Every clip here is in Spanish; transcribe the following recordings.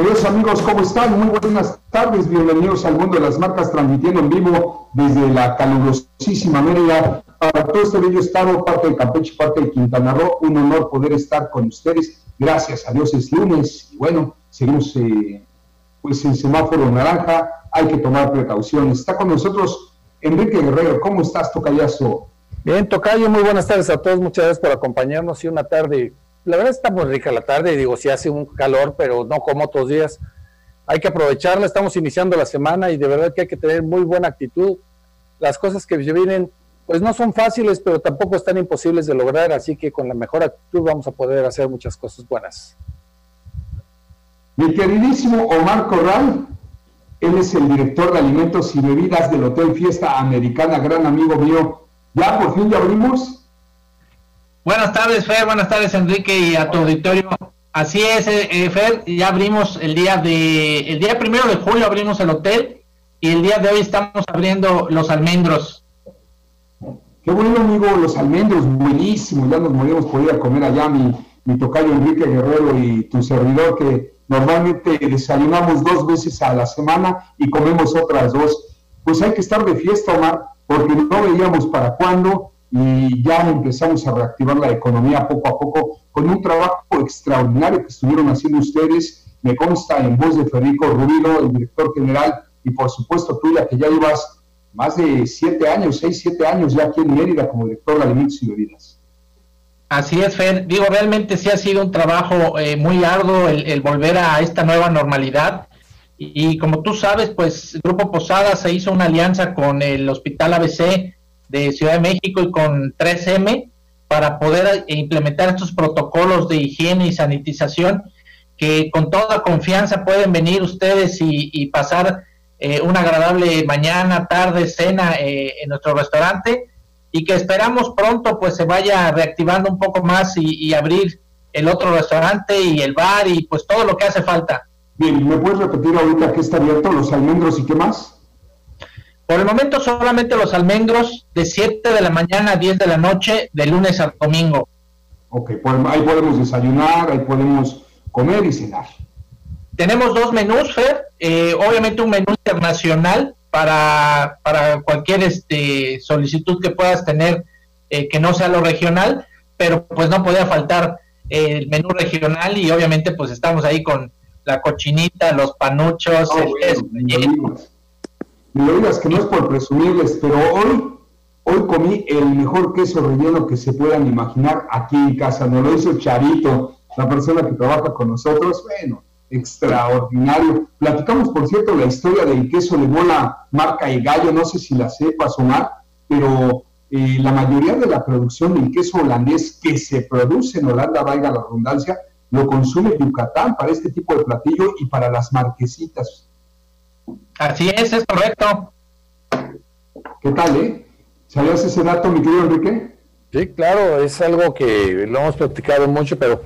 Queridos amigos, ¿cómo están? Muy buenas tardes, bienvenidos al mundo de las marcas, transmitiendo en vivo desde la calurosísima Mérida para todo este bello estado, parte de Campeche, parte de Quintana Roo. Un honor poder estar con ustedes. Gracias a Dios es lunes y bueno, seguimos eh, pues en semáforo naranja, hay que tomar precauciones. Está con nosotros Enrique Guerrero. ¿Cómo estás, Tocayazo? Bien, Tocayo, muy buenas tardes a todos. Muchas gracias por acompañarnos y una tarde la verdad está muy rica la tarde, digo, si hace un calor, pero no como otros días. Hay que aprovecharla, estamos iniciando la semana y de verdad que hay que tener muy buena actitud. Las cosas que vienen, pues no son fáciles, pero tampoco están imposibles de lograr, así que con la mejor actitud vamos a poder hacer muchas cosas buenas. Mi queridísimo Omar Corral, él es el director de alimentos y bebidas del Hotel Fiesta Americana, gran amigo mío. ¿Ya por fin ya abrimos? Buenas tardes, Fer. Buenas tardes, Enrique, y a tu auditorio. Así es, eh, eh, Fer. Ya abrimos el día de, el día primero de julio abrimos el hotel y el día de hoy estamos abriendo los almendros. Qué bueno, amigo, los almendros, buenísimo. Ya nos morimos por ir a comer allá, mi, mi tocayo Enrique Guerrero y tu servidor, que normalmente desayunamos dos veces a la semana y comemos otras dos. Pues hay que estar de fiesta, Omar, porque no veíamos para cuándo y ya empezamos a reactivar la economía poco a poco con un trabajo extraordinario que estuvieron haciendo ustedes, me consta en voz de Federico Rubino, el director general, y por supuesto tuya, que ya llevas más de siete años, seis, siete años ya aquí en Mérida como director de alimentos y bebidas. Así es, Fer. Digo, realmente sí ha sido un trabajo eh, muy arduo el, volver a esta nueva normalidad. Y, y, como tú sabes, pues Grupo Posada se hizo una alianza con el Hospital ABC de Ciudad de México y con 3M para poder implementar estos protocolos de higiene y sanitización que con toda confianza pueden venir ustedes y, pasar eh, una agradable mañana, tarde, cena eh, en nuestro restaurante y que esperamos pronto pues se vaya reactivando un poco más y, abrir el otro restaurante y el bar y pues todo lo que hace falta. Bien, ¿me puedes repetir ahorita que está abierto los almendros y qué más? Por el momento solamente los almendros de 7 de la mañana a 10 de la noche, de lunes a domingo. Ok, ahí podemos desayunar, ahí podemos comer y cenar. Tenemos dos menús, Fer. Eh, obviamente un menú internacional para, para cualquier este, solicitud que puedas tener eh, que no sea lo regional, pero pues no podía faltar el menú regional y obviamente pues estamos ahí con la cochinita, los panuchos, oh, el, me lo digas que no es por presumirles, pero hoy, hoy comí el mejor queso relleno que se puedan imaginar aquí en casa. Nos lo hizo Charito, la persona que trabaja con nosotros. Bueno, extraordinario. Platicamos, por cierto, la historia del queso de bola marca y gallo, no sé si la sepas o no, pero eh, la mayoría de la producción del queso holandés que se produce en Holanda, valga la redundancia, lo consume Yucatán para este tipo de platillo y para las marquesitas. Así es, es correcto. ¿Qué tal, eh? ¿Sabías ese dato, mi querido Enrique? Sí, claro, es algo que lo hemos platicado mucho, pero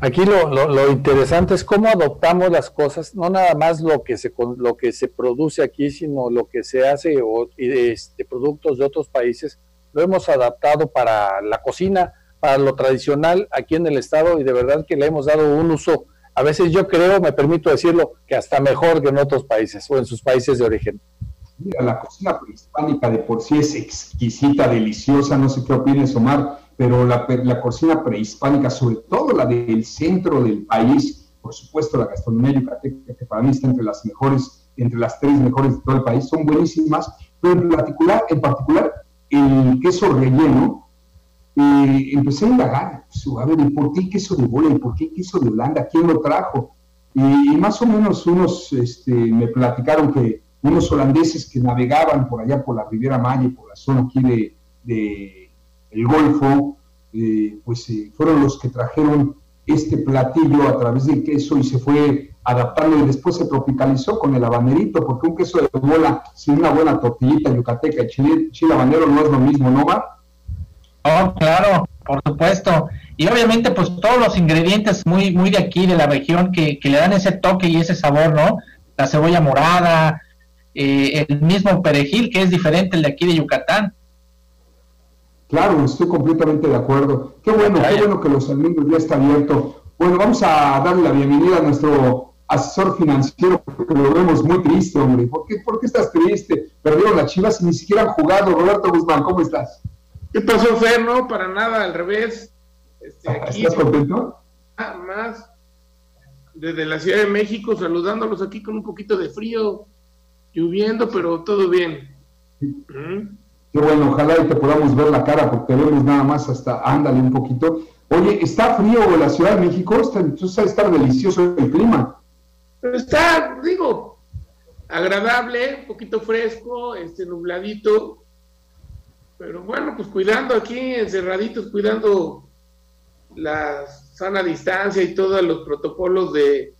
aquí lo, lo, interesante es cómo adoptamos las cosas, no nada más lo que se lo que se produce aquí, sino lo que se hace o, este, productos de otros países, lo hemos adaptado para la cocina, para lo tradicional aquí en el estado y de verdad que le hemos dado un uso a veces yo creo, me permito decirlo, que hasta mejor que en otros países o en sus países de origen. Mira, la cocina prehispánica de por sí es exquisita, deliciosa, no sé qué opines, Omar, pero la, la cocina prehispánica, sobre todo la del centro del país, por supuesto la gastronomía yucateca, que para mí está entre las mejores, entre las tres mejores de todo el país, son buenísimas, pero en particular, en particular el queso relleno, y empecé a indagar, pues, a ver, ¿y por qué queso de bola? ¿Y por qué queso de Holanda? ¿Quién lo trajo? Y, más o menos unos este, me platicaron que unos holandeses que navegaban por allá por la Riviera Maya, por la zona aquí de, el Golfo, eh, pues eh, fueron los que trajeron este platillo a través del queso y se fue adaptando y después se tropicalizó con el habanerito, porque un queso de bola sin una buena tortillita yucateca y chile, chile habanero no es lo mismo, ¿no, Mar? Oh, claro, por supuesto. Y obviamente, pues todos los ingredientes muy, muy de aquí, de la región, que, le dan ese toque y ese sabor, ¿no? La cebolla morada, eh, el mismo perejil, que es diferente el de aquí de Yucatán. Claro, estoy completamente de acuerdo. Qué bueno, qué bueno que los amigos ya está abierto. Bueno, vamos a darle la bienvenida a nuestro asesor financiero, porque lo vemos muy triste, hombre. ¿Por qué, ¿Por qué estás triste? Perdieron las chivas y ni siquiera han jugado. Roberto Guzmán, ¿cómo estás? ¿Qué pasó, Fer? No, para nada, al revés. Este, aquí, ¿Estás contento? Nada más. Desde la Ciudad de México, saludándolos aquí con un poquito de frío, lloviendo, pero todo bien. Qué bueno, ojalá y te podamos ver la cara, porque vemos nada más hasta, ándale un poquito. Oye, ¿está frío la Ciudad de México? Está, entonces estar delicioso el clima. Pero está, digo, agradable, un poquito fresco, este nubladito. Pero bueno, pues cuidando aquí, encerraditos, cuidando la sana distancia y todos los protocolos de,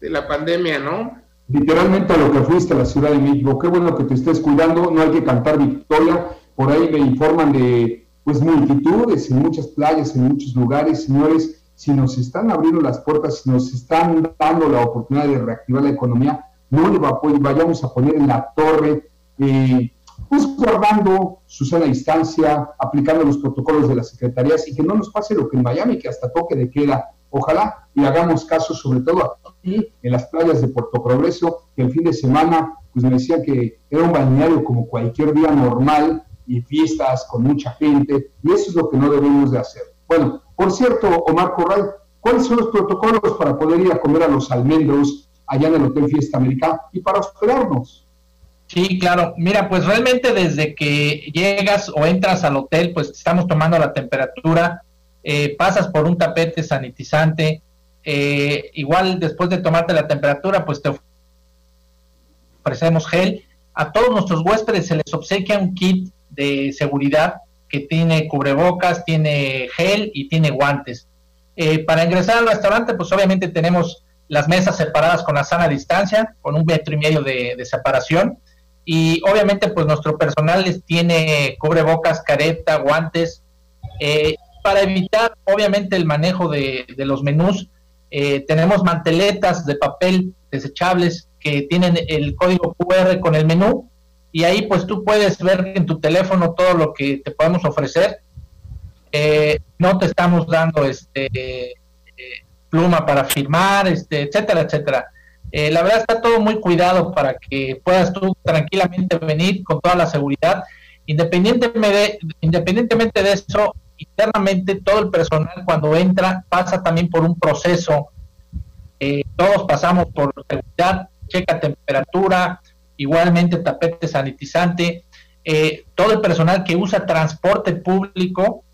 la pandemia, ¿no? Literalmente a lo que fuiste a la Ciudad de México. Qué bueno que te estés cuidando, no hay que cantar victoria. Por ahí me informan de pues multitudes en muchas playas, en muchos lugares, señores si nos están abriendo las puertas, si nos están dando la oportunidad de reactivar la economía, no le va, vayamos a poner en la torre, eh, pues guardando su sana distancia, aplicando los protocolos de las secretarías y que no nos pase lo que en Miami, que hasta toque de queda. Ojalá y hagamos caso sobre todo aquí en las playas de Puerto Progreso, que el fin de semana, pues me decía que era un balneario como cualquier día normal y fiestas con mucha gente, y eso es lo que no debemos de hacer. Bueno, por cierto, Omar Corral, ¿cuáles son los protocolos para poder ir a comer a los almendros allá en el Hotel Fiesta América y para hospedarnos? Sí, claro. Mira, pues realmente desde que llegas o entras al hotel, pues estamos tomando la temperatura, eh, pasas por un tapete sanitizante, eh, igual después de tomarte la temperatura, pues te ofrecemos gel. A todos nuestros huéspedes se les obsequia un kit de seguridad que tiene cubrebocas, tiene gel y tiene guantes. Eh, para ingresar al restaurante, pues obviamente tenemos las mesas separadas con la sana distancia, con un metro y medio de, separación. Y obviamente, pues nuestro personal les tiene cubrebocas, careta, guantes. Eh, para evitar, obviamente, el manejo de, los menús, eh, tenemos manteletas de papel desechables que tienen el código QR con el menú y ahí pues tú puedes ver en tu teléfono todo lo que te podemos ofrecer. Eh, no te estamos dando este pluma para firmar, este, etcétera, etcétera. Eh, la verdad está todo muy cuidado para que puedas tú tranquilamente venir con toda la seguridad. Independientemente de, independientemente de eso, internamente todo el personal cuando entra pasa también por un proceso. todos pasamos por seguridad, checa temperatura, igualmente tapete sanitizante, eh, todo el personal que usa transporte público,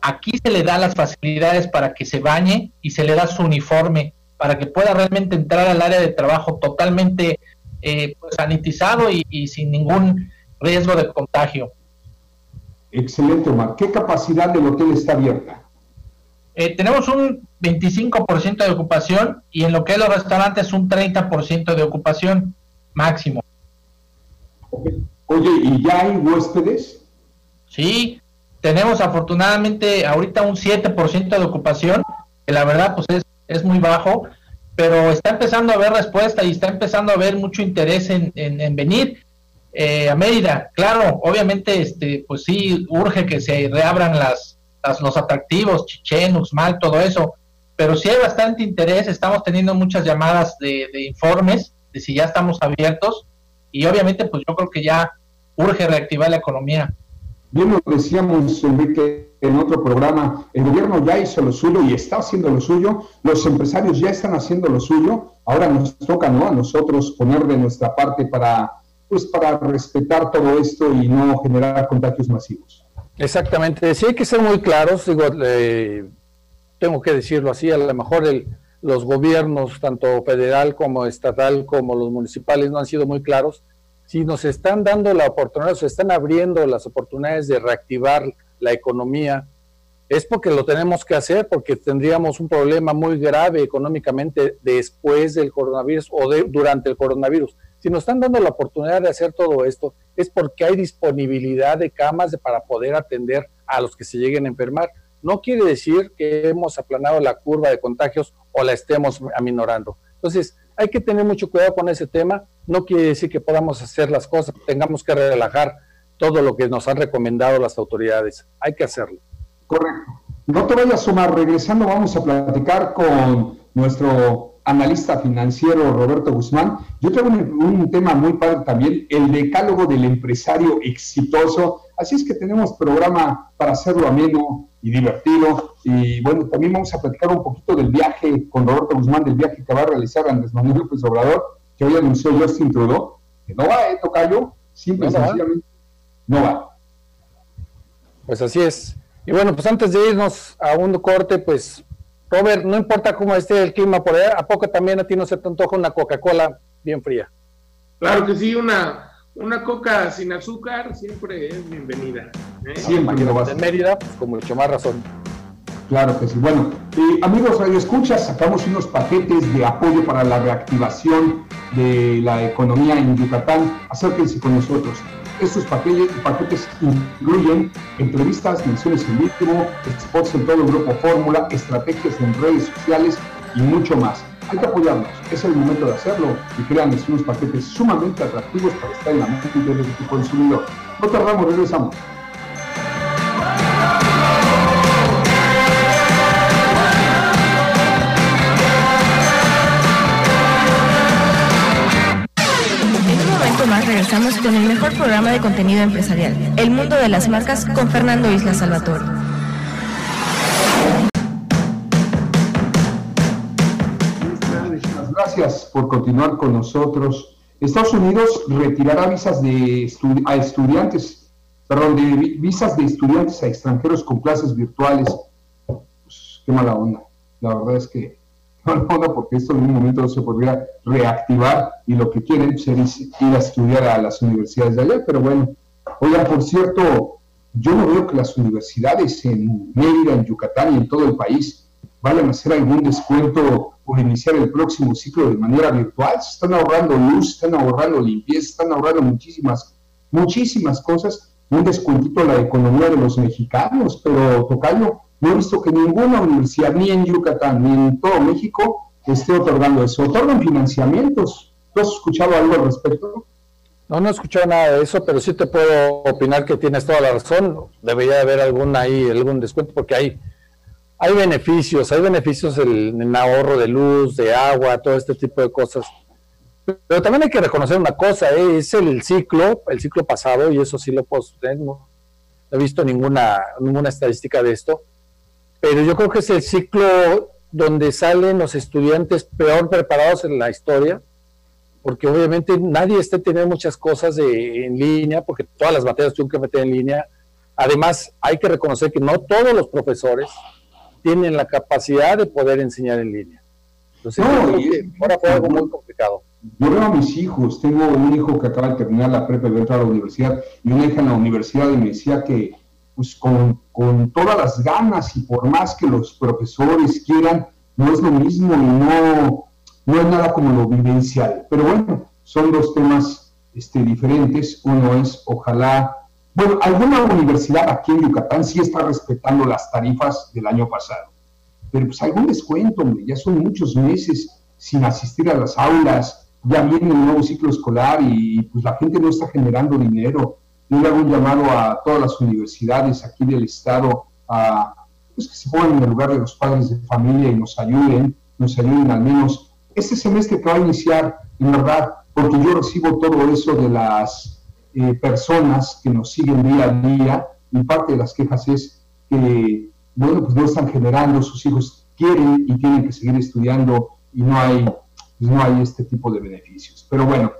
aquí se le da las facilidades para que se bañe y se le da su uniforme para que pueda realmente entrar al área de trabajo totalmente eh, pues, sanitizado y, sin ningún riesgo de contagio. Excelente, Omar. ¿Qué capacidad del hotel está abierta? Eh, tenemos un 25% de ocupación y en lo que es los restaurantes un 30% de ocupación máximo. Oye, ¿y ya hay huéspedes? Sí, tenemos afortunadamente ahorita un 7% de ocupación, que la verdad pues es, es muy bajo, pero está empezando a haber respuesta y está empezando a haber mucho interés en, en, venir eh, a Mérida. Claro, obviamente, este, pues sí, urge que se reabran las, los atractivos, Chichen, Uxmal, todo eso, pero sí hay bastante interés, estamos teniendo muchas llamadas de, de informes de si ya estamos abiertos y obviamente pues yo creo que ya urge reactivar la economía. Bien lo decíamos, Enrique, en otro programa, el gobierno ya hizo lo suyo y está haciendo lo suyo, los empresarios ya están haciendo lo suyo, ahora nos toca ¿no? a nosotros poner de nuestra parte para, pues, para respetar todo esto y no generar contagios masivos. Exactamente, sí hay que ser muy claros, digo, tengo que decirlo así, a lo mejor el, los gobiernos, tanto federal como estatal, como los municipales, no han sido muy claros. Si nos están dando la oportunidad, se están abriendo las oportunidades de reactivar la economía, es porque lo tenemos que hacer, porque tendríamos un problema muy grave económicamente después del coronavirus o durante el coronavirus. Si nos están dando la oportunidad de hacer todo esto, es porque hay disponibilidad de camas para poder atender a los que se lleguen a enfermar. No quiere decir que hemos aplanado la curva de contagios o la estemos aminorando. Entonces, hay que tener mucho cuidado con ese tema. No quiere decir que podamos hacer las cosas, tengamos que relajar todo lo que nos han recomendado las autoridades. Hay que hacerlo. Correcto. No te vayas, Omar. Regresando, vamos a platicar con nuestro analista financiero Roberto Guzmán. Yo tengo un, tema muy padre también, el decálogo del empresario exitoso. Así es que tenemos programa para hacerlo ameno y divertido. Y bueno, también vamos a platicar un poquito del viaje con Roberto Guzmán, del viaje que va a realizar Andrés Manuel López Obrador, que hoy anunció Justin Trudeau, que no va, ¿eh, Tocayo? Simple y sencillamente no va. Pues así es. Y bueno, pues antes de irnos a un corte, pues, Robert, no importa cómo esté el clima por allá, ¿a poco también a ti no se te antoja una Coca-Cola bien fría? Claro que sí, una, una coca sin azúcar siempre es bienvenida. ¿eh? Siempre lo vas en Mérida, pues con mucho más razón. Claro que sí. Bueno, eh, amigos Radio Escuchas, sacamos unos paquetes de apoyo para la reactivación de la economía en Yucatán. Acérquense con nosotros. Estos paquetes, incluyen entrevistas, menciones en vivo, spots en todo el grupo Fórmula, estrategias en redes sociales y mucho más. Hay que apoyarnos, es el momento de hacerlo y créanme, son unos paquetes sumamente atractivos para estar en la mente de tu consumidor. No tardamos, regresamos. más regresamos con el mejor programa de contenido empresarial, El Mundo de las Marcas, con Fernando Isla Salvatore. Gracias por continuar con nosotros. Estados Unidos retirará visas de a estudiantes, perdón, de visas de estudiantes a extranjeros con clases virtuales. Pues, qué mala onda. La verdad es que no, porque esto en un momento se podría reactivar y lo que quieren es ir a estudiar a las universidades de allá, pero bueno, oigan, por cierto, yo no veo que las universidades en Mérida, en Yucatán y en todo el país vayan a hacer algún descuento por iniciar el próximo ciclo de manera virtual. Se están ahorrando luz, están ahorrando limpieza, están ahorrando muchísimas, muchísimas cosas. Un descuentito a la economía de los mexicanos, pero Tocayo, no he visto que ninguna universidad, ni en Yucatán, ni en todo México, esté otorgando eso. Otorgan financiamientos. ¿Tú has escuchado algo al respecto? No, no he escuchado nada de eso, pero sí te puedo opinar que tienes toda la razón. Debería haber algún ahí, algún descuento, porque hay, hay beneficios, hay beneficios en, ahorro de luz, de agua, todo este tipo de cosas. Pero también hay que reconocer una cosa, ¿eh? es el ciclo, el ciclo pasado, y eso sí lo puedo tener, no he visto ninguna, ninguna estadística de esto, pero yo creo que es el ciclo donde salen los estudiantes peor preparados en la historia, porque obviamente nadie está teniendo muchas cosas de, en línea, porque todas las materias tienen que meter en línea. Además, hay que reconocer que no todos los profesores tienen la capacidad de poder enseñar en línea. Entonces, ahora fue algo muy complicado. Yo veo a mis hijos, tengo un hijo que acaba de terminar la prepa y va a entrar a la universidad, y una hija en la universidad y me decía que pues con, con, todas las ganas y por más que los profesores quieran, no es lo mismo y no, no es nada como lo vivencial. Pero bueno, son dos temas este, diferentes. Uno es, ojalá, bueno, alguna universidad aquí en Yucatán sí está respetando las tarifas del año pasado, pero pues algún descuento, hombre, ya son muchos meses sin asistir a las aulas, ya viene el nuevo ciclo escolar y pues la gente no está generando dinero. Yo le hago un llamado a todas las universidades aquí del estado a pues, que se pongan en el lugar de los padres de familia y nos ayuden, nos ayuden al menos. Este semestre que va a iniciar, en verdad, porque yo recibo todo eso de las eh, personas que nos siguen día a día y parte de las quejas es que, bueno, pues no están generando, sus hijos quieren y tienen que seguir estudiando y no hay, pues, no hay este tipo de beneficios. Pero bueno,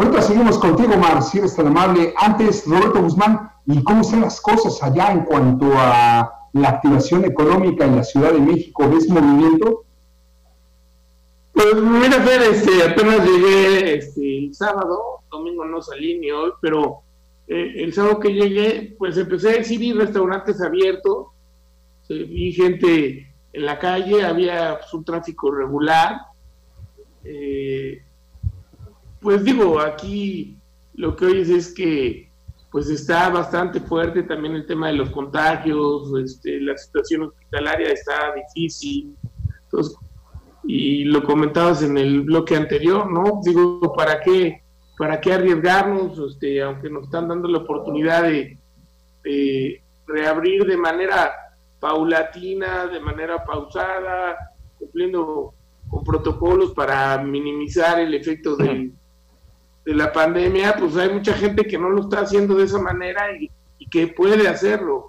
Ahorita seguimos contigo, Mar, si eres tan amable. Antes, Roberto Guzmán, ¿y cómo están las cosas allá en cuanto a la activación económica en la Ciudad de México? ¿Ves movimiento? Pues mira, Fer, este, apenas llegué este, el sábado, domingo no salí ni hoy, pero eh, el sábado que llegué, pues empecé a exhibir restaurantes abiertos vi gente en la calle, había pues, un tráfico regular. Eh, pues digo, aquí lo que oyes es que pues está bastante fuerte también el tema de los contagios, este, la situación hospitalaria está difícil. Y lo comentabas en el bloque anterior, ¿no? Digo, ¿para qué, para qué arriesgarnos? Este, aunque nos están dando la oportunidad de, de reabrir de manera paulatina, de manera pausada, cumpliendo con protocolos para minimizar el efecto de, la pandemia, pues hay mucha gente que no lo está haciendo de esa manera y, que puede hacerlo.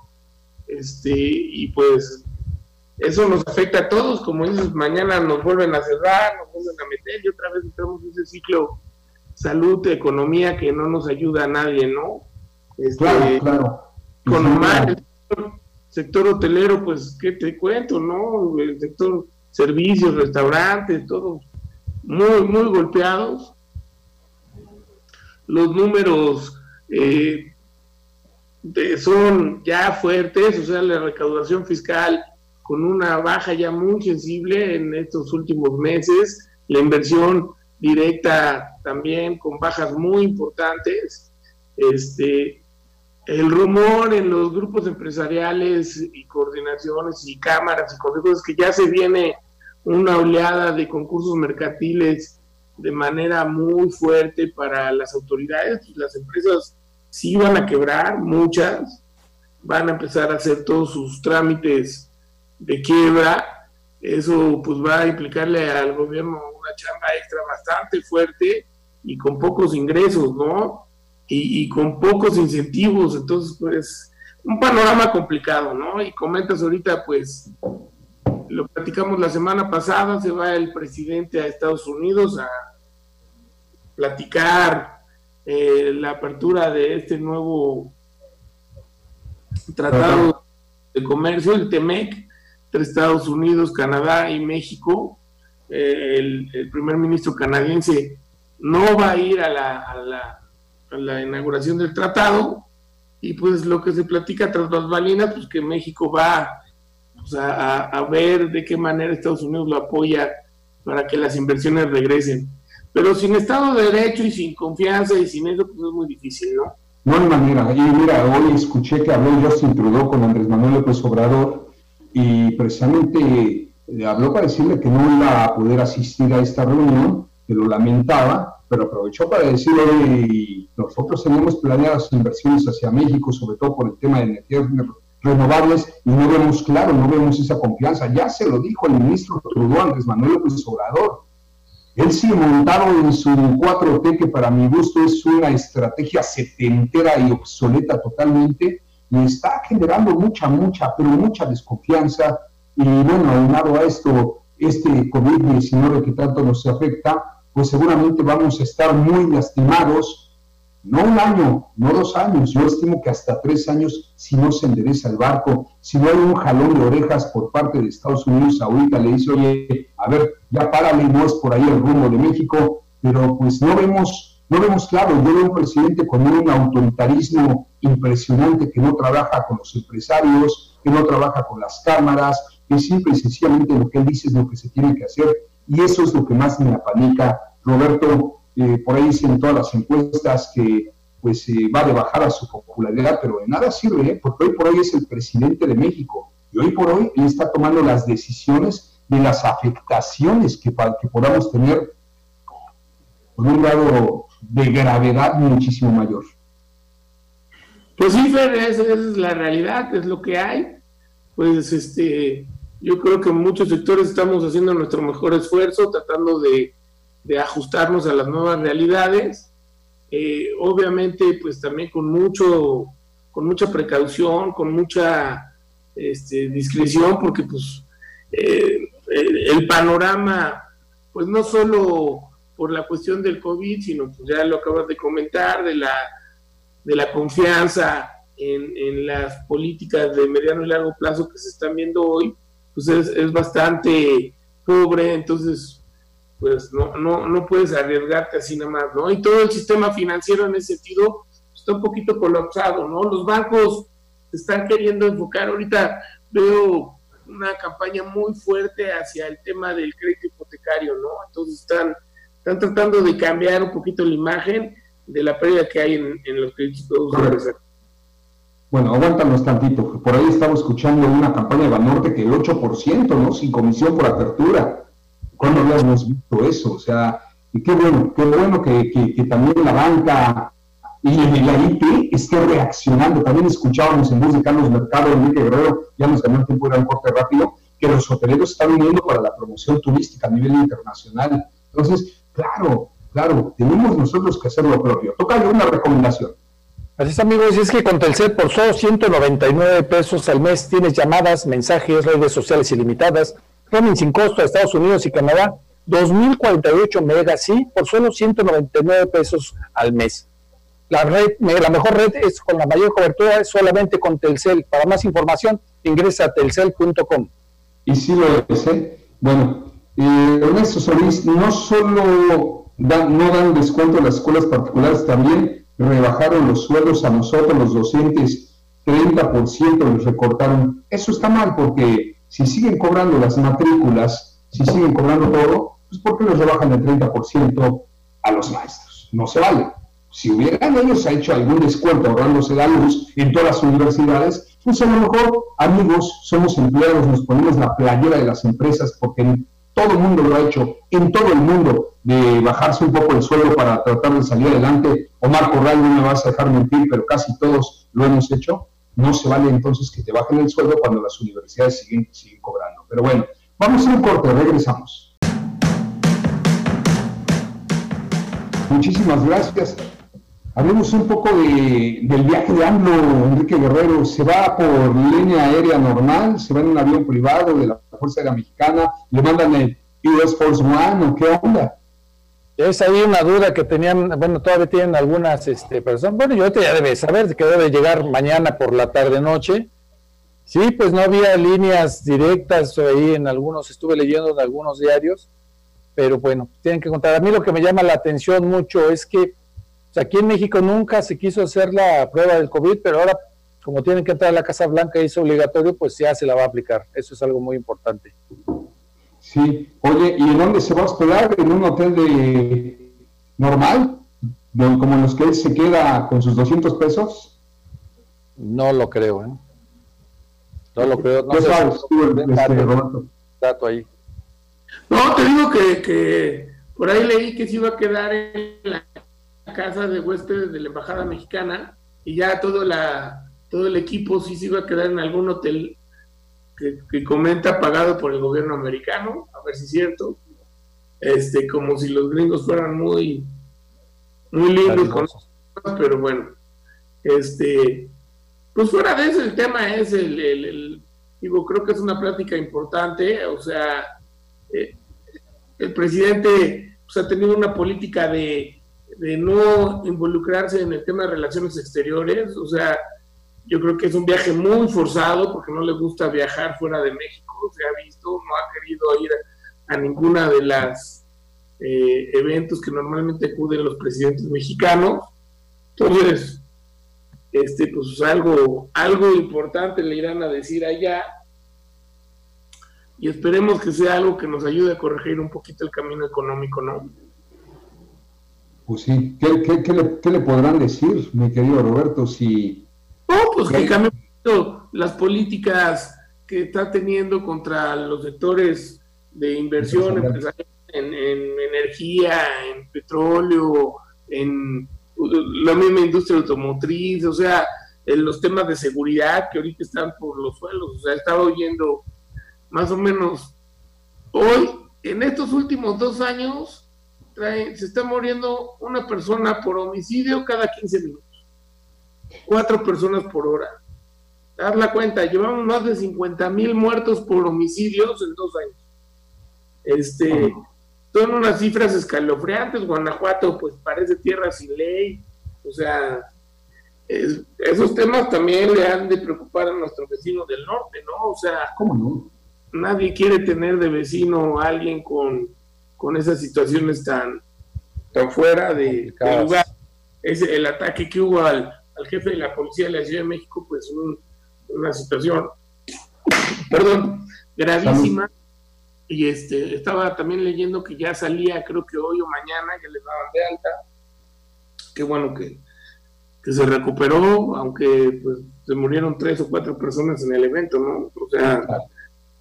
Este, y pues eso nos afecta a todos, como dices, mañana nos vuelven a cerrar, nos vuelven a meter y otra vez entramos en ese ciclo salud, economía que no nos ayuda a nadie, ¿no? Este, claro, claro. Con sector hotelero, pues, ¿qué te cuento, no? El sector servicios, restaurantes, todos muy, muy golpeados. Los números eh, son ya fuertes, o sea, la recaudación fiscal con una baja ya muy sensible en estos últimos meses, la inversión directa también con bajas muy importantes. Este, el rumor en los grupos empresariales y coordinaciones y cámaras y consejos es que ya se viene una oleada de concursos mercantiles de manera muy fuerte para las autoridades. Las empresas sí van a quebrar, muchas, van a empezar a hacer todos sus trámites de quiebra. Eso pues va a implicarle al gobierno una chamba extra bastante fuerte y con pocos ingresos, ¿no? y, con pocos incentivos, entonces pues un panorama complicado, ¿no? Y comentas ahorita pues lo platicamos la semana pasada, se va el presidente a Estados Unidos a platicar eh, la apertura de este nuevo tratado de comercio, el TEMEC, entre Estados Unidos, Canadá y México. Eh, el, primer ministro canadiense no va a ir a la la inauguración del tratado y pues lo que se platica tras las balinas, pues que México va pues, a, ver de qué manera Estados Unidos lo apoya para que las inversiones regresen. Pero sin Estado de Derecho y sin confianza y sin eso, pues es muy difícil, ¿no? No hay manera. Y mira, hoy escuché que habló Justin Trudeau con Andrés Manuel López Obrador y precisamente eh, habló para decirle que no iba a poder asistir a esta reunión, que lo lamentaba, pero aprovechó para decir hoy, nosotros tenemos planeadas inversiones hacia México, sobre todo por el tema de energías renovables, y no vemos claro, no vemos esa confianza. Ya se lo dijo el ministro Trudeau, Andrés Manuel López Obrador. Él sigue montado en su 4T, que para mi gusto es una estrategia setentera y obsoleta totalmente, y está generando mucha, mucha, pero mucha desconfianza. Y bueno, aunado a esto, este COVID-19 que tanto nos afecta, pues seguramente vamos a estar muy lastimados, no un año, no dos años, yo estimo que hasta tres años si no se endereza el barco, si no hay un jalón de orejas por parte de Estados Unidos, ahorita le dice, oye, a ver, ya párale, no es por ahí el rumbo de México, pero pues no vemos, no vemos claro, yo veo un presidente con un autoritarismo impresionante que no trabaja con los empresarios, que no trabaja con las cámaras, que simple y sencillamente lo que él dice es lo que se tiene que hacer y eso es lo que más me apanica. Roberto, eh, por ahí dicen todas las encuestas que pues eh, va a bajar a su popularidad, pero de nada sirve, ¿eh? porque hoy por hoy es el presidente de México y hoy por hoy él está tomando las decisiones de las afectaciones que, que podamos tener con un grado de gravedad muchísimo mayor. Pues sí, Fer, esa es la realidad, es lo que hay. Pues este, yo creo que en muchos sectores estamos haciendo nuestro mejor esfuerzo, tratando de, ajustarnos a las nuevas realidades. Eh, obviamente, pues también con mucho, con mucha precaución, con mucha este, discreción, porque pues eh, el, panorama, pues no solo por la cuestión del COVID, sino pues ya lo acabas de comentar, de la, de la confianza en, en las políticas de mediano y largo plazo que se están viendo hoy, pues es, bastante pobre, entonces pues no, no, no puedes arriesgarte así nada más, ¿no? Y todo el sistema financiero en ese sentido está un poquito colapsado, ¿no? Los bancos están queriendo enfocar, ahorita veo una campaña muy fuerte hacia el tema del crédito hipotecario, ¿no? Entonces están, están tratando de cambiar un poquito la imagen de la pérdida que hay en, los créditos Bueno, aguántanos tantito. Por ahí estamos escuchando una campaña de Banorte que el 8%, ¿no? Sin comisión por apertura. ¿Cuándo habíamos visto eso? O sea, y qué bueno, qué bueno que, que también la banca y la IT esté reaccionando. También escuchábamos en voz de Carlos Mercado, Enrique Guerrero, ya nos ganó el tiempo, era un corte rápido, que los hoteleros están uniendo para la promoción turística a nivel internacional. Entonces, claro, claro, tenemos nosotros que hacer lo propio. Toca una recomendación. Así es, amigos, es que con Telcel por solo 199 pesos al mes tienes llamadas, mensajes, redes sociales ilimitadas, roaming sin costo a Estados Unidos y Canadá, 2048 megas, sí, por solo 199 pesos al mes. La, red, la mejor red es con la mayor cobertura, es solamente con Telcel. Para más información, ingresa a telcel.com. Y si lo es, ¿eh? Bueno, eh, Ernesto Solís, no solo no dan descuento a las escuelas particulares, también rebajaron los sueldos a nosotros, los docentes, 30% les recortaron. Eso está mal porque si siguen cobrando las matrículas, si siguen cobrando todo, pues ¿por qué les rebajan el 30% a los maestros? No se vale si hubieran ellos hecho algún descuento ahorrándose la luz en todas las universidades, pues a lo mejor, amigos, somos empleados, nos ponemos la playera de las empresas porque todo el mundo lo ha hecho, en todo el mundo, de bajarse un poco el sueldo para tratar de salir adelante. Omar Corral, no me vas a dejar mentir, pero casi todos lo hemos hecho. No se vale entonces que te bajen el sueldo cuando las universidades siguen, siguen cobrando. Pero bueno, vamos a un corte, regresamos. Muchísimas gracias. Hablemos un poco del viaje de AMLO, Enrique Guerrero. ¿Se va por línea aérea normal? ¿Se va en un avión privado de la Fuerza Aérea Mexicana? ¿Le mandan el US Force One o qué onda? Es ahí una duda que tenían, bueno, todavía tienen algunas este, personas. Bueno, yo te ya debe saber que debe llegar mañana por la tarde-noche. Sí, pues no había líneas directas ahí en algunos, estuve leyendo en algunos diarios, pero bueno, tienen que contar. A mí lo que me llama la atención mucho es que aquí en México nunca se quiso hacer la prueba del COVID, pero ahora, como tienen que entrar a la Casa Blanca y es obligatorio, pues ya se la va a aplicar. Eso es algo muy importante. Sí, oye, ¿y en dónde se va a hospedar? ¿En un hotel de normal? como en los que él se queda con sus 200 pesos? No lo creo, ¿eh? No lo creo. No sabes este, dato, ahí. No, te digo que, que por ahí leí que se iba a quedar en la casa de huéspedes de la Embajada Mexicana y ya todo, la, todo el equipo sí se iba a quedar en algún hotel que, comenta pagado por el gobierno americano, a ver si es cierto, este, como si los gringos fueran muy, muy lindos con pero bueno, este, pues fuera de eso el tema es el, digo, creo que es una plática importante, o sea, eh, el presidente pues, ha tenido una política de de no involucrarse en el tema de relaciones exteriores, o sea, yo creo que es un viaje muy forzado porque no le gusta viajar fuera de México, se ha visto, no ha querido ir a, ninguna de las eh, eventos que normalmente acuden los presidentes mexicanos. Entonces, este, pues algo, algo importante le irán a decir allá y esperemos que sea algo que nos ayude a corregir un poquito el camino económico, ¿no? Pues sí, ¿qué, le, podrán decir, mi querido Roberto, si... No, pues que cambien las políticas que está teniendo contra los sectores de inversión en, energía, en petróleo, en la misma industria automotriz, o sea, en los temas de seguridad que ahorita están por los suelos. O sea, estaba oyendo más o menos hoy, en estos últimos dos años, se está muriendo una persona por homicidio cada 15 minutos. Cuatro personas por hora. Haz la cuenta, llevamos más de 50 mil muertos por homicidios en dos años. Este, son unas cifras escalofriantes. Guanajuato, pues parece tierra sin ley. O sea, esos temas también le han de preocupar a nuestros vecinos del norte, ¿no? O sea, ¿cómo no? Nadie quiere tener de vecino a alguien con con esas situaciones tan, tan fuera de, lugar. Es el ataque que hubo al, jefe de la policía de la Ciudad de México, pues una situación, perdón, gravísima. Y este, estaba también leyendo que ya salía, creo que hoy o mañana, que le daban de alta. Qué bueno que, que se recuperó, aunque pues se murieron tres o cuatro personas en el evento, ¿no? O sea,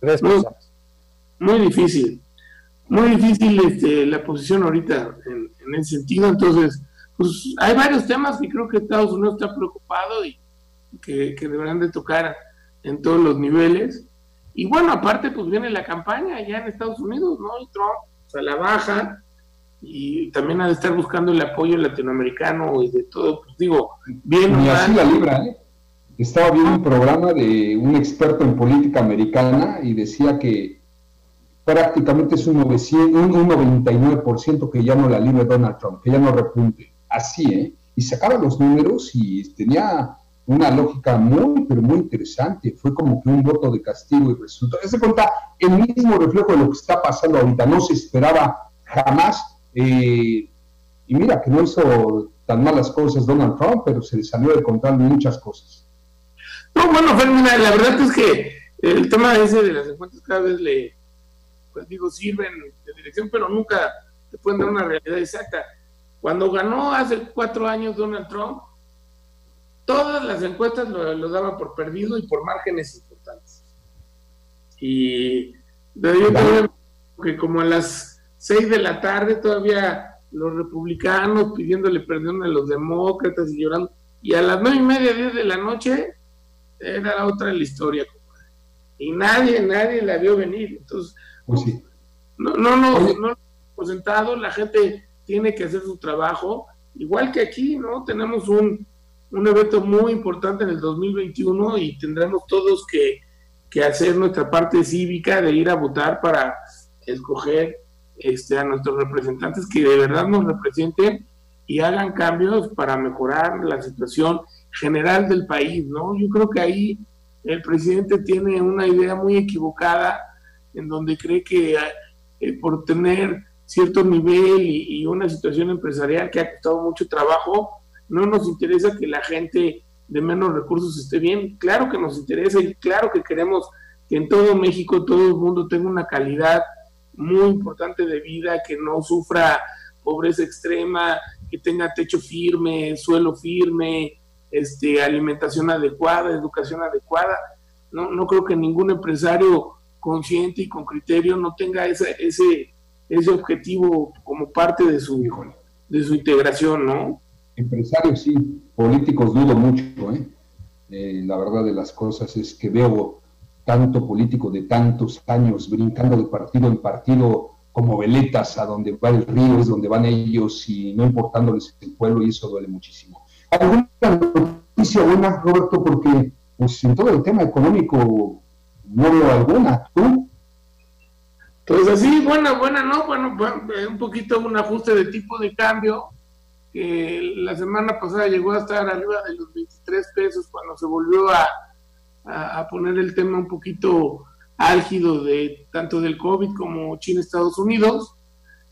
Tres muy, muy difícil, muy difícil este, la posición ahorita en, en ese sentido. Entonces, pues hay varios temas que creo que Estados Unidos está preocupado y que, que deberán de tocar en todos los niveles. Y bueno, aparte, pues viene la campaña allá en Estados Unidos, ¿no? Y Trump, o sea, la baja y también ha de estar buscando el apoyo latinoamericano y de todo, pues digo, bien Ni así la libra, ¿eh? Estaba viendo un programa de un experto en política americana y decía que prácticamente es un, 900, un, un 99% que ya no la libre Donald Trump, que ya no repunte. Así, ¿eh? Y sacaba los números y tenía una lógica muy, pero muy interesante. Fue como que un voto de castigo y resultó. Se cuenta el mismo reflejo de lo que está pasando ahorita. No se esperaba jamás. eh, y mira que no hizo tan malas cosas Donald Trump, pero se le salió de control muchas cosas. No, bueno, Fer, mira, la verdad es que el tema ese de las encuestas cada vez le, pues digo, sirven de dirección, pero nunca te pueden dar una realidad exacta. Cuando ganó hace cuatro años Donald Trump, todas las encuestas lo, lo daban por perdido y por márgenes importantes. Y yo todavía, que como a las seis de la tarde todavía los republicanos pidiéndole perdón a los demócratas y llorando, y a las nueve y media, diez de la noche, era otra la historia. Y nadie, nadie la vio venir. Entonces, Pues sí. no, no, no, no sentado, la gente tiene que hacer su trabajo, igual que aquí, ¿no? Tenemos un, un evento muy importante en el 2021 y tendremos todos que, que hacer nuestra parte cívica de ir a votar para escoger este, a nuestros representantes que de verdad nos representen y hagan cambios para mejorar la situación general del país, ¿no? Yo creo que ahí el presidente tiene una idea muy equivocada en donde cree que eh, por tener cierto nivel y, y una situación empresarial que ha costado mucho trabajo, no nos interesa que la gente de menos recursos esté bien. Claro que nos interesa y claro que queremos que en todo México todo el mundo tenga una calidad muy importante de vida, que no sufra pobreza extrema, que tenga techo firme, suelo firme, este, alimentación adecuada, educación adecuada. No, no creo que ningún empresario consciente y con criterio no tenga ese, ese, ese objetivo como parte de su, de su integración, ¿no? Empresarios sí, políticos dudo mucho. ¿eh? Eh, la verdad de las cosas es que veo tanto político de tantos años brincando de partido en partido como veletas a donde va el río es donde van ellos y no importándoles el pueblo y eso duele muchísimo. ¿Alguna noticia buena, Roberto? Porque pues en todo el tema económico no veo alguna. ¿Tú? Pues así, buena, buena, ¿no? Bueno, eh, un poquito un ajuste de tipo de cambio, que la semana pasada llegó a estar arriba de los 23 pesos cuando se volvió a, a, poner el tema un poquito álgido de tanto del COVID como China-Estados Unidos.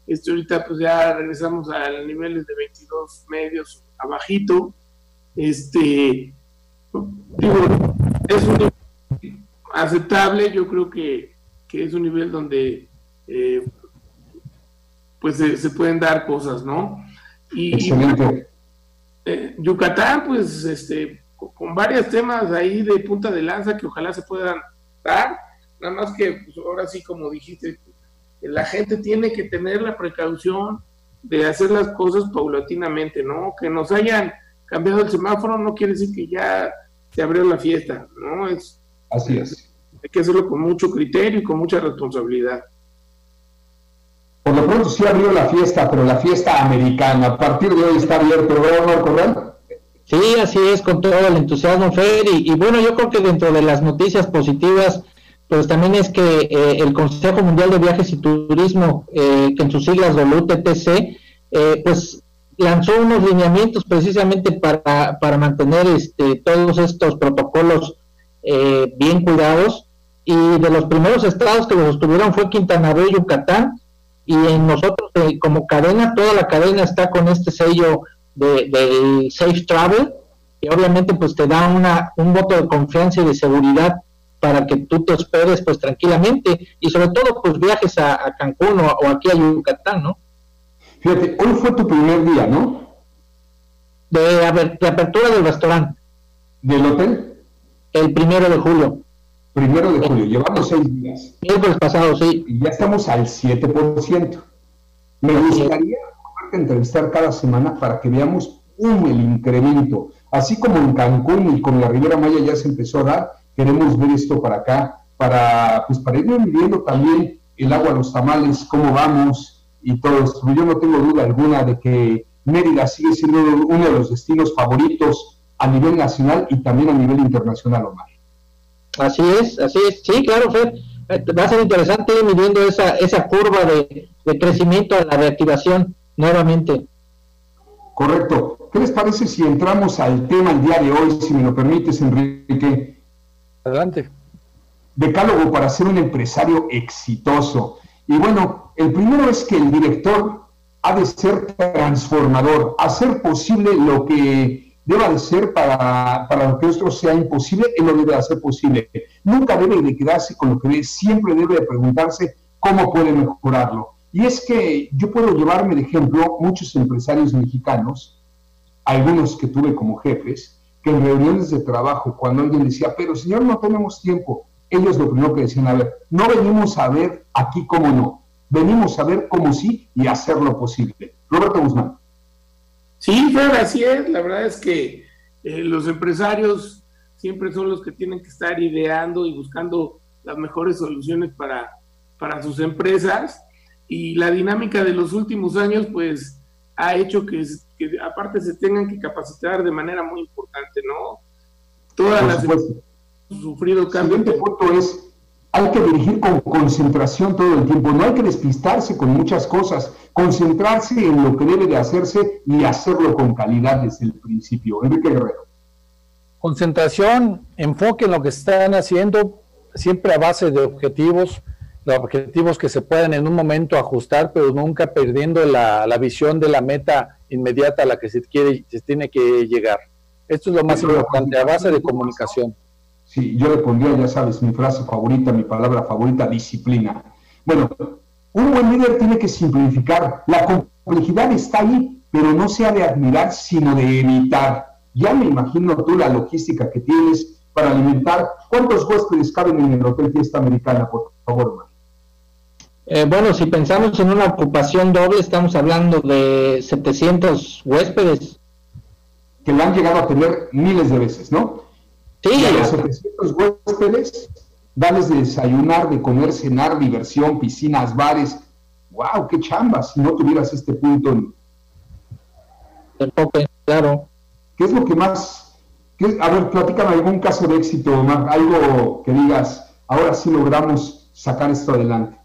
Este, ahorita pues ya regresamos a niveles de 22 medios abajito. Este, digo, es un aceptable, yo creo que, que es un nivel donde eh, pues se, se pueden dar cosas, ¿no? Y, Excelente. eh, Yucatán, pues, este, con, con varios temas ahí de punta de lanza que ojalá se puedan dar, nada más que pues, ahora sí, como dijiste, la gente tiene que tener la precaución de hacer las cosas paulatinamente, ¿no? Que nos hayan cambiado el semáforo no quiere decir que ya se abrió la fiesta, ¿no? Es, Así es. hay que hacerlo con mucho criterio y con mucha responsabilidad. Por lo pronto sí abrió la fiesta, pero la fiesta americana. A partir de hoy está abierto, ¿verdad, Marco Corral? Sí, así es, con todo el entusiasmo, Fer. Y, y bueno, yo creo que dentro de las noticias positivas, pues también es que eh, el Consejo Mundial de Viajes y Turismo, eh, que en sus siglas WTTC, eh, pues lanzó unos lineamientos precisamente para, para mantener este, todos estos protocolos eh, bien cuidados. Y de los primeros estados que los tuvieron fue Quintana Roo y Yucatán. Y en nosotros, eh, como cadena, toda la cadena está con este sello de, del Safe Travel, que obviamente pues te da una, un voto de confianza y de seguridad para que tú te hospedes pues tranquilamente y sobre todo pues viajes a, Cancún o, aquí a Yucatán, ¿no? Fíjate, hoy fue tu primer día, ¿no? De, apertura del restaurante. ¿Del hotel? El primero de julio. Primero de julio, llevamos seis días. Miércoles pasado, sí. Y ya estamos al 7%. Me gustaría entrevistar cada semana para que veamos un el incremento. Así como en Cancún y con la Ribera Maya ya se empezó a dar, queremos ver esto para acá, para, pues, para ir midiendo también el agua, los tamales, cómo vamos y todo esto. Yo no tengo duda alguna de que Mérida sigue siendo uno de los destinos favoritos a nivel nacional y también a nivel internacional, Omar. Así es, así es. Sí, claro, Fer. Eh, va a ser interesante ir midiendo esa, esa curva de, de crecimiento a la reactivación nuevamente. Correcto. ¿Qué les parece si entramos al tema el día de hoy, si me lo permites, Enrique? Adelante. Decálogo para ser un empresario exitoso. Y bueno, el primero es que el director ha de ser transformador, hacer posible lo que deba de ser para, para lo que esto sea imposible, él lo debe hacer posible. Nunca debe de quedarse con lo que ve, siempre debe de preguntarse cómo puede mejorarlo. Y es que yo puedo llevarme de ejemplo muchos empresarios mexicanos, algunos que tuve como jefes, que en reuniones de trabajo, cuando alguien decía, pero señor, no tenemos tiempo, ellos lo primero que decían, a ver, no venimos a ver aquí cómo no, venimos a ver cómo sí y hacer lo posible. Roberto Guzmán. Sí, Fer, así es. La verdad es que eh, los empresarios siempre son los que tienen que estar ideando y buscando las mejores soluciones para, para sus empresas y la dinámica de los últimos años pues ha hecho que, aparte se tengan que capacitar de manera muy importante, ¿no? Todas las han sufrido cambios. El siguiente punto es hay que dirigir con concentración todo el tiempo, no hay que despistarse con muchas cosas, concentrarse en lo que debe de hacerse y hacerlo con calidad desde el principio. Enrique Guerrero. Concentración, enfoque en lo que están haciendo, siempre a base de objetivos, los objetivos que se puedan en un momento ajustar, pero nunca perdiendo la, visión de la meta inmediata a la que se quiere, se tiene que llegar. Esto es lo más importante, a base de comunicación. Sí, yo le pondría, ya sabes, mi frase favorita, mi palabra favorita, disciplina. Bueno, un buen líder tiene que simplificar. La complejidad está ahí, pero no se ha de admirar, sino de evitar. Ya me imagino tú la logística que tienes para alimentar. ¿Cuántos huéspedes caben en el Hotel Fiesta Americana, por favor, eh, bueno, si pensamos en una ocupación doble, estamos hablando de 700 huéspedes. Que la han llegado a tener miles de veces, ¿no? Sí. Y a los 700 huéspedes, darles de desayunar, de comer, cenar, diversión, piscinas, bares. ¡Wow! ¡Qué chamba! Si no tuvieras este punto. En... claro. ¿Qué es lo que más... A ver, platícame algún caso de éxito, algo que digas, ahora sí logramos sacar esto adelante.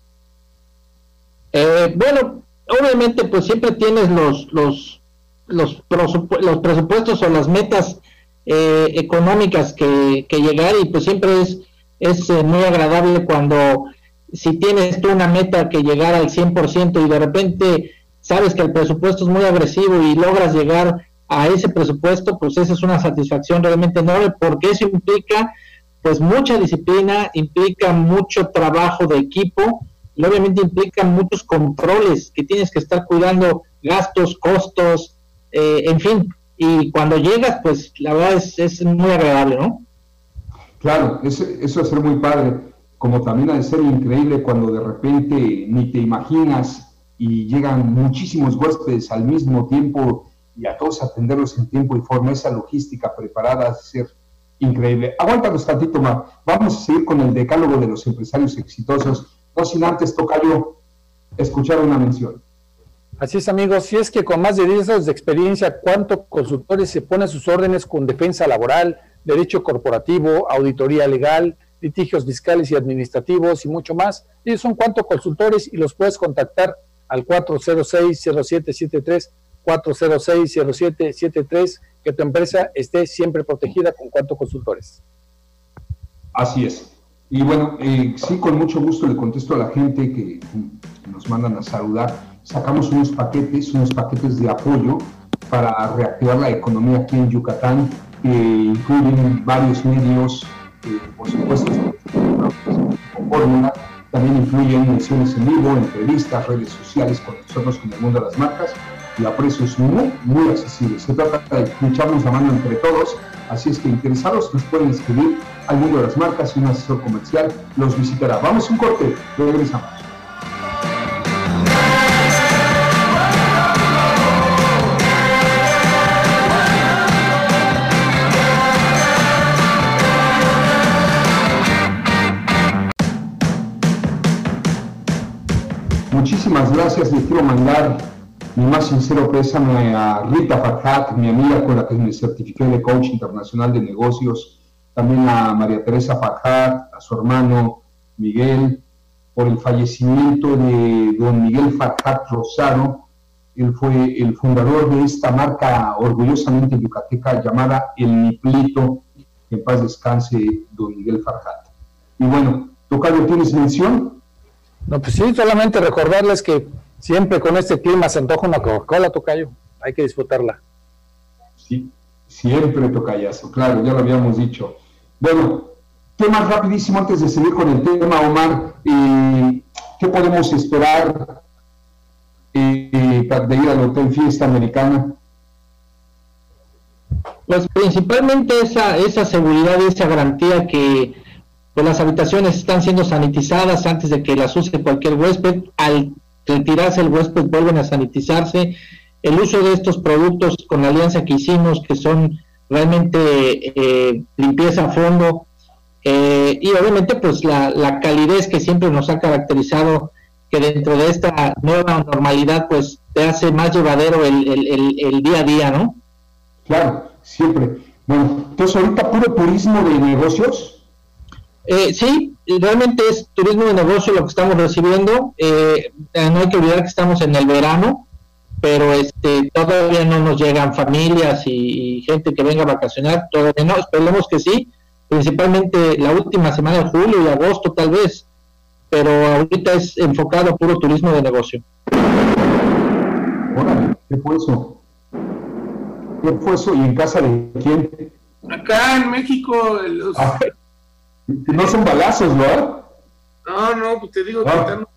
Eh, bueno, obviamente pues siempre tienes los, los, los, los presupuestos o las metas eh, económicas que, llegar y pues siempre es, es eh, muy agradable cuando si tienes tú una meta que llegar al 100% y de repente sabes que el presupuesto es muy agresivo y logras llegar a ese presupuesto, pues esa es una satisfacción realmente enorme porque eso implica pues mucha disciplina, implica mucho trabajo de equipo y obviamente implica muchos controles que tienes que estar cuidando gastos, costos, eh, en fin. Y cuando llegas, pues la verdad es, es muy agradable, ¿no? Claro, eso, eso es ser muy padre, como también ha de ser increíble cuando de repente ni te imaginas y llegan muchísimos huéspedes al mismo tiempo y a todos atenderlos en tiempo y forma, esa logística preparada a ser increíble. Aguántanos tantito más, vamos a seguir con el decálogo de los empresarios exitosos no sin antes, yo escuchar una mención. Así es, amigos. Si es que con más de 10 años de experiencia, ¿cuántos consultores se ponen sus órdenes con defensa laboral, derecho corporativo, auditoría legal, litigios fiscales y administrativos y mucho más? Ellos son cuántos consultores y los puedes contactar al 406-0773, 406-0773, que tu empresa esté siempre protegida con cuántos consultores. Así es. Y bueno, eh, sí, con mucho gusto le contesto a la gente que nos mandan a saludar. Sacamos unos paquetes, unos paquetes de apoyo para reactivar la economía aquí en Yucatán, que incluyen varios medios, por supuesto, fórmula. También incluyen menciones en vivo, entrevistas, redes sociales con nosotros con el mundo de las marcas y a precios muy, muy accesibles. Se trata de que echamos la mano entre todos, así es que interesados nos pueden escribir al mundo de las marcas y un asesor comercial los visitará. Vamos a un corte, regresamos. Muchísimas gracias, les quiero mandar mi más sincero pésame a Rita Farhat, mi amiga con la que me certifiqué de coach internacional de negocios, también a María Teresa Farhat, a su hermano Miguel, por el fallecimiento de don Miguel Farhat Rosado. Él fue el fundador de esta marca orgullosamente yucateca llamada El Niplito. En paz descanse don Miguel Farhat. Y bueno, Tocayo, ¿tienes mención? No, pues sí, solamente recordarles que Siempre con este clima se antoja una Coca-Cola, Tocayo. Hay que disfrutarla. Sí, siempre Tocayazo, claro, ya lo habíamos dicho. Bueno, más rapidísimo antes de seguir con el tema, Omar. Eh, ¿Qué podemos esperar eh, de ir al Hotel Fiesta Americana? Pues principalmente esa, esa seguridad y esa garantía que pues, las habitaciones están siendo sanitizadas antes de que las use cualquier huésped. Al retirarse el huésped vuelven a sanitizarse. El uso de estos productos con la alianza que hicimos, que son realmente eh, limpieza a fondo, eh, y obviamente pues la, la, calidez que siempre nos ha caracterizado, que dentro de esta nueva normalidad pues te hace más llevadero el, el, el, día a día, ¿no? Claro, siempre. Bueno, entonces ahorita puro turismo de negocios. Eh, sí, realmente es turismo de negocio lo que estamos recibiendo. Eh, no hay que olvidar que estamos en el verano, pero este todavía no nos llegan familias y, gente que venga a vacacionar. Todavía no, esperemos que sí, principalmente la última semana de julio y agosto tal vez, pero ahorita es enfocado a puro turismo de negocio. Órale, ¿qué fue eso? ¿Qué fue eso? ¿Y en casa de quién? Acá en México, los... Ah. No son balazos, ¿no? No, no, pues te digo que ah, están...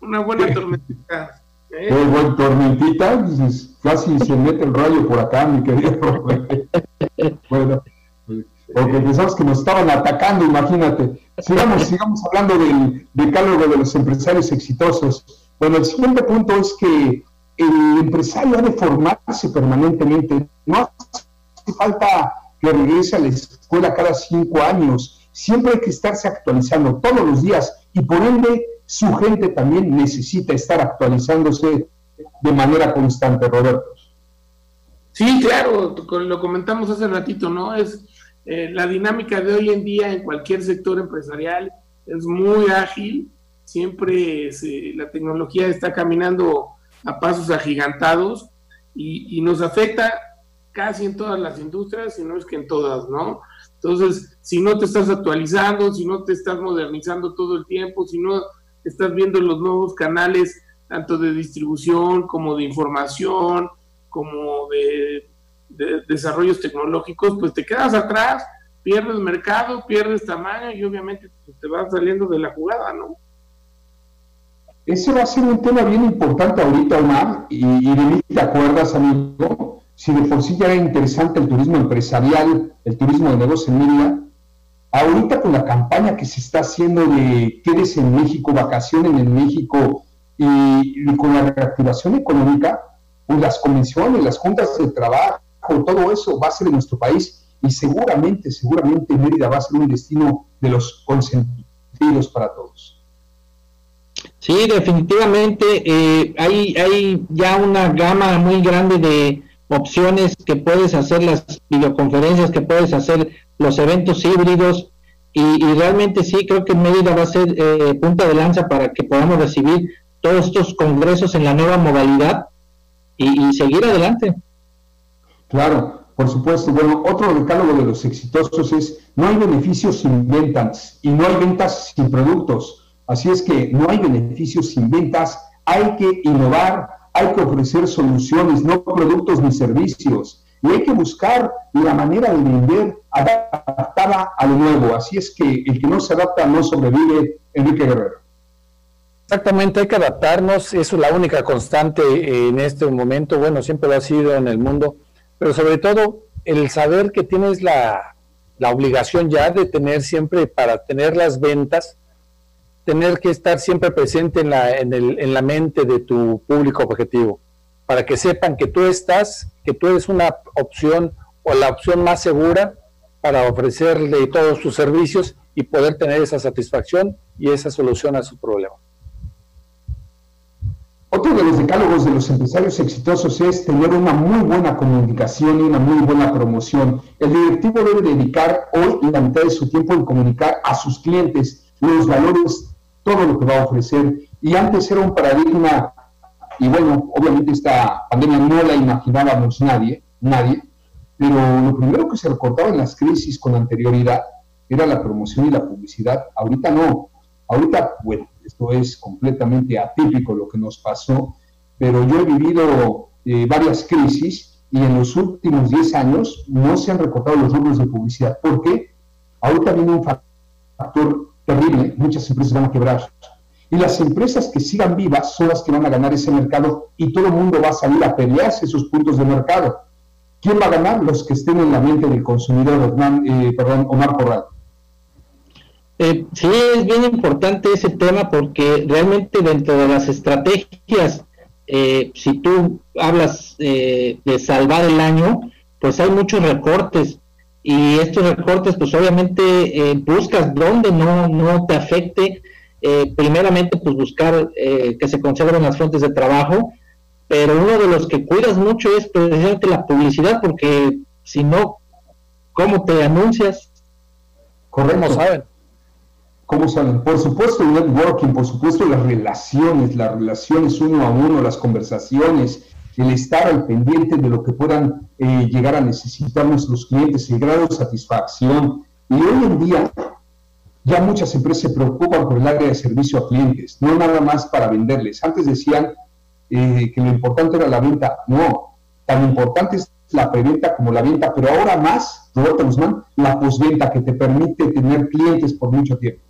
Una buena tormentita. ¿eh? Qué buena tormentita, pues, casi se mete el rayo por acá, mi querido Bueno, porque pensamos que nos estaban atacando, imagínate. Sigamos, sigamos hablando del decálogo de los empresarios exitosos. Bueno, el siguiente punto es que el empresario ha de formarse permanentemente. No hace falta que regrese a la escuela cada cinco años. Siempre hay que estarse actualizando todos los días y por ende su gente también necesita estar actualizándose de manera constante, Roberto. Sí, claro, lo comentamos hace ratito, ¿no? Es eh, la dinámica de hoy en día en cualquier sector empresarial es muy ágil, siempre la tecnología está caminando a pasos agigantados y, y nos afecta casi en todas las industrias, si no es que en todas, ¿no? Entonces, si no te estás actualizando, si no te estás modernizando todo el tiempo, si no estás viendo los nuevos canales, tanto de distribución como de información, como de, desarrollos tecnológicos, pues te quedas atrás, pierdes mercado, pierdes tamaño y obviamente te vas saliendo de la jugada, ¿no? Ese va a ser un tema bien importante ahorita, Omar, y, y de mí te acuerdas, amigo, si de por sí ya era interesante el turismo empresarial, el turismo de negocio en línea, ahorita con la campaña que se está haciendo de quedes en México, vacaciones en México y, con la reactivación económica, pues las convenciones, las juntas de trabajo, todo eso va a ser en nuestro país y seguramente, seguramente Mérida va a ser un destino de los consentidos para todos. Sí, definitivamente eh, hay, hay ya una gama muy grande de, opciones que puedes hacer, las videoconferencias que puedes hacer, los eventos híbridos, y, realmente sí, creo que Mérida va a ser eh, punta de lanza para que podamos recibir todos estos congresos en la nueva modalidad y, seguir adelante. Claro, por supuesto. Bueno, otro decálogo de los exitosos es, no hay beneficios sin ventas y no hay ventas sin productos. Así es que no hay beneficios sin ventas, hay que innovar, hay que ofrecer soluciones, no productos ni servicios. y hay que buscar la manera de vender adaptada a lo nuevo. Así es que el que no se adapta no sobrevive, Enrique Guerrero. Exactamente, hay que adaptarnos, eso es la única constante en este momento, bueno, siempre lo ha sido en el mundo, pero sobre todo el saber que tienes la, la obligación ya de tener siempre, para tener las ventas, tener que estar siempre presente en la, en, el, en la mente de tu público objetivo, para que sepan que tú estás, que tú eres una opción o la opción más segura para ofrecerle todos sus servicios y poder tener esa satisfacción y esa solución a su problema. Otro de los decálogos de los empresarios exitosos es tener una muy buena comunicación y una muy buena promoción. El directivo debe dedicar hoy la mitad de su tiempo en comunicar a sus clientes los valores, todo lo que va a ofrecer. Y antes era un paradigma, y bueno, obviamente esta pandemia no la imaginábamos nadie, nadie, pero lo primero que se recortaba en las crisis con anterioridad era la promoción y la publicidad. Ahorita no. Ahorita, bueno, esto es completamente atípico lo que nos pasó, pero yo he vivido eh, varias crisis y en los últimos 10 años no se han recortado los números de publicidad. ¿Por qué? Ahorita viene un factor terrible, muchas empresas van a quebrar. Y las empresas que sigan vivas son las que van a ganar ese mercado y todo el mundo va a salir a pelearse esos puntos de mercado. ¿Quién va a ganar? Los que estén en la mente del consumidor, eh, perdón, Omar Corral. Eh, sí, es bien importante ese tema porque realmente dentro de las estrategias, eh, si tú hablas eh, de salvar el año, pues hay muchos recortes y estos recortes pues obviamente buscas donde no, no te afecte, primeramente pues buscar que se conserven las fuentes de trabajo, pero uno de los que cuidas mucho es precisamente la publicidad porque si no, ¿cómo te anuncias? Correcto. saben? ¿Cómo salen? Por supuesto el networking, por supuesto las relaciones, las relaciones uno a uno, las conversaciones, el estar al pendiente de lo que puedan eh, llegar a necesitar nuestros clientes, el grado de satisfacción. Y hoy en día ya muchas empresas se preocupan por el área de servicio a clientes, no nada más para venderles. Antes decían eh, que lo importante era la venta. No, tan importante es la preventa como la venta, pero ahora más, Roberto Guzmán, la posventa que te permite tener clientes por mucho tiempo.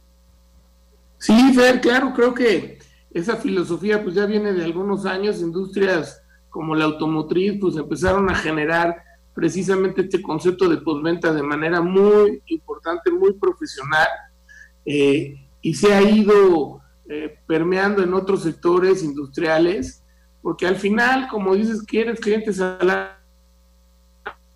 Sí, Fer, claro, creo que esa filosofía pues ya viene de algunos años, industrias como la automotriz pues empezaron a generar precisamente este concepto de postventa de manera muy importante, muy profesional, eh, y se ha ido eh, permeando en otros sectores industriales, porque al final, como dices, quieres clientes a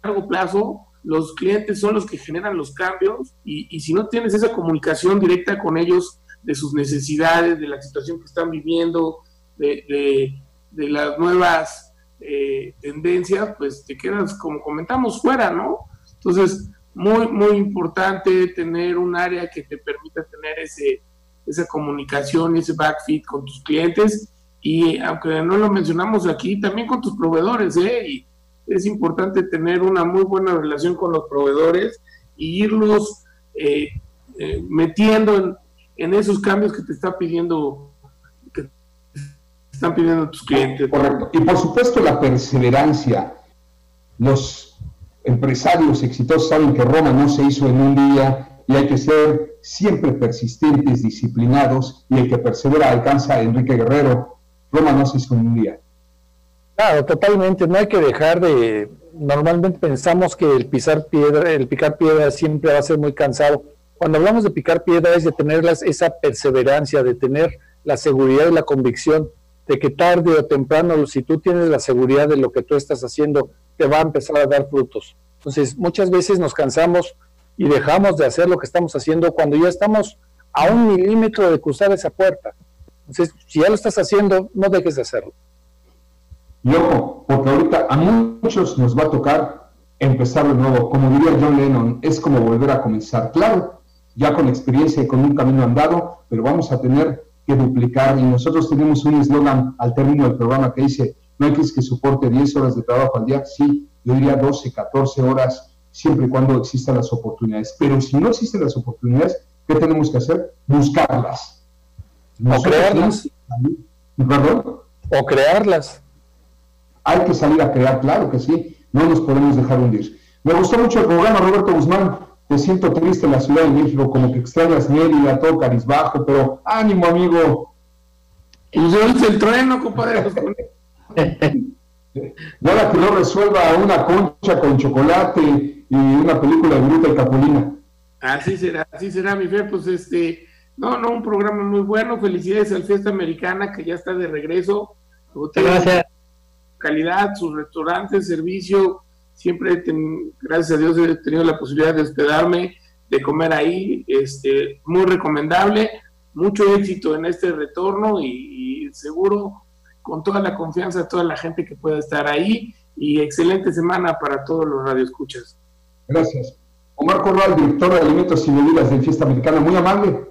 largo plazo, los clientes son los que generan los cambios, y, y si no tienes esa comunicación directa con ellos, de sus necesidades, de la situación que están viviendo, de, las nuevas eh, tendencias, pues te quedas, como comentamos, fuera, ¿no? Entonces, muy, muy importante tener un área que te permita tener ese, esa comunicación y ese backfit con tus clientes y aunque no lo mencionamos aquí, también con tus proveedores, ¿eh? Y es importante tener una muy buena relación con los proveedores y irlos eh, eh, metiendo en, en esos cambios que te está pidiendo, están pidiendo tus clientes. Correcto. Y por supuesto la perseverancia. Los empresarios exitosos saben que Roma no se hizo en un día y hay que ser siempre persistentes, disciplinados y el que persevera alcanza Enrique Guerrero. Roma no se hizo en un día. Claro, totalmente. No hay que dejar de. Normalmente pensamos que el pisar piedra, el picar piedra siempre va a ser muy cansado cuando hablamos de picar piedras, de tener esa perseverancia, de tener la seguridad y la convicción de que tarde o temprano, si tú tienes la seguridad de lo que tú estás haciendo, te va a empezar a dar frutos. Entonces, muchas veces nos cansamos y dejamos de hacer lo que estamos haciendo cuando ya estamos a un milímetro de cruzar esa puerta. Entonces, si ya lo estás haciendo, no dejes de hacerlo. Y ojo, porque ahorita a muchos nos va a tocar empezar de nuevo. Como diría John Lennon, es como volver a comenzar. Claro, ya con experiencia y con un camino andado, pero vamos a tener que duplicar. Y nosotros tenemos un eslogan al término del programa que dice, no hay que soporte 10 horas de trabajo al día, sí, yo diría 12, 14 horas, siempre y cuando existan las oportunidades. Pero si no existen las oportunidades, ¿qué tenemos que hacer? Buscarlas. o crearlas. ¿Perdón? O crearlas. Hay que salir a crear, claro que sí. no nos podemos dejar hundir. Me gustó mucho el programa, Roberto Guzmán. Te siento triste en la Ciudad de México, como que extrañas Mérida, todo carizbajo, pero ánimo, amigo. Y yo el trueno, compadre. Nada que no resuelva una concha con chocolate y una película de Bruta y Capulina. Así será, así será, mi fe. Pues este, no, no, un programa muy bueno. Felicidades al Fiesta Americana que ya está de regreso. Gracias. Calidad, sus restaurantes, servicio. Siempre, gracias a Dios, he tenido la posibilidad de hospedarme, de comer ahí. Este, muy recomendable. Mucho éxito en este retorno y, y seguro con toda la confianza de toda la gente que pueda estar ahí y excelente semana para todos los radioescuchas. Gracias. Omar Corral, director de Alimentos y Bebidas de Fiesta Americana, muy amable.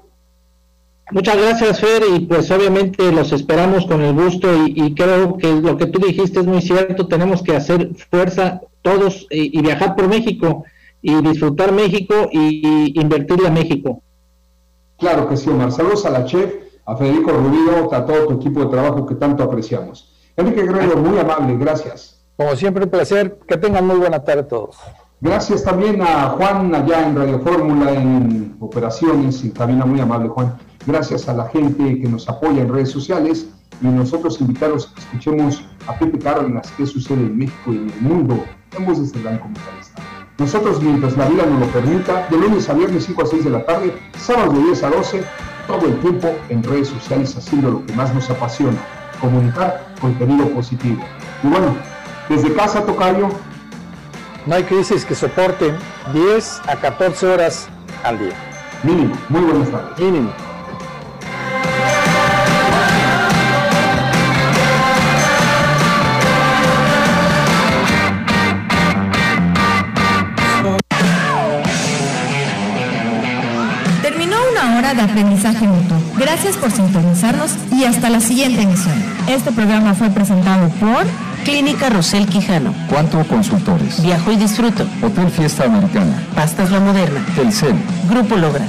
Muchas gracias, Fer, y pues obviamente los esperamos con el gusto y, creo que lo que tú dijiste es muy cierto, tenemos que hacer fuerza todos y, viajar por México y disfrutar México y invertirle a México. Claro que sí, Omar. Saludos a la chef, a Federico Rubio, a todo tu equipo de trabajo que tanto apreciamos. Enrique Guerrero, muy amable, gracias. Como siempre, un placer. Que tengan muy buena tarde todos. Gracias también a Juan allá en Radio Fórmula, en operaciones, y cabina, muy amable Juan. Gracias a la gente que nos apoya en redes sociales y nosotros invitarlos a que escuchemos a Pepe Cárdenas, qué sucede en México y en el mundo, en voces del Gran Comentarista. Nosotros, mientras la vida nos lo permita, de lunes a viernes 5 a 6 de la tarde, sábados de 10 a 12, todo el tiempo en redes sociales haciendo lo que más nos apasiona, comunicar contenido positivo. Y bueno, desde casa, Tocayo. No hay crisis que soporten 10 a 14 horas al día. Mínimo, muy buenas tardes. Mínimo. Gracias por sintonizarnos y hasta la siguiente emisión. Este programa fue presentado por Clínica Rosel Quijano. Cuatro Consultores. Viajo y disfruto. Hotel Fiesta Americana. Pastas La Moderna. Telcel. Grupo Logra.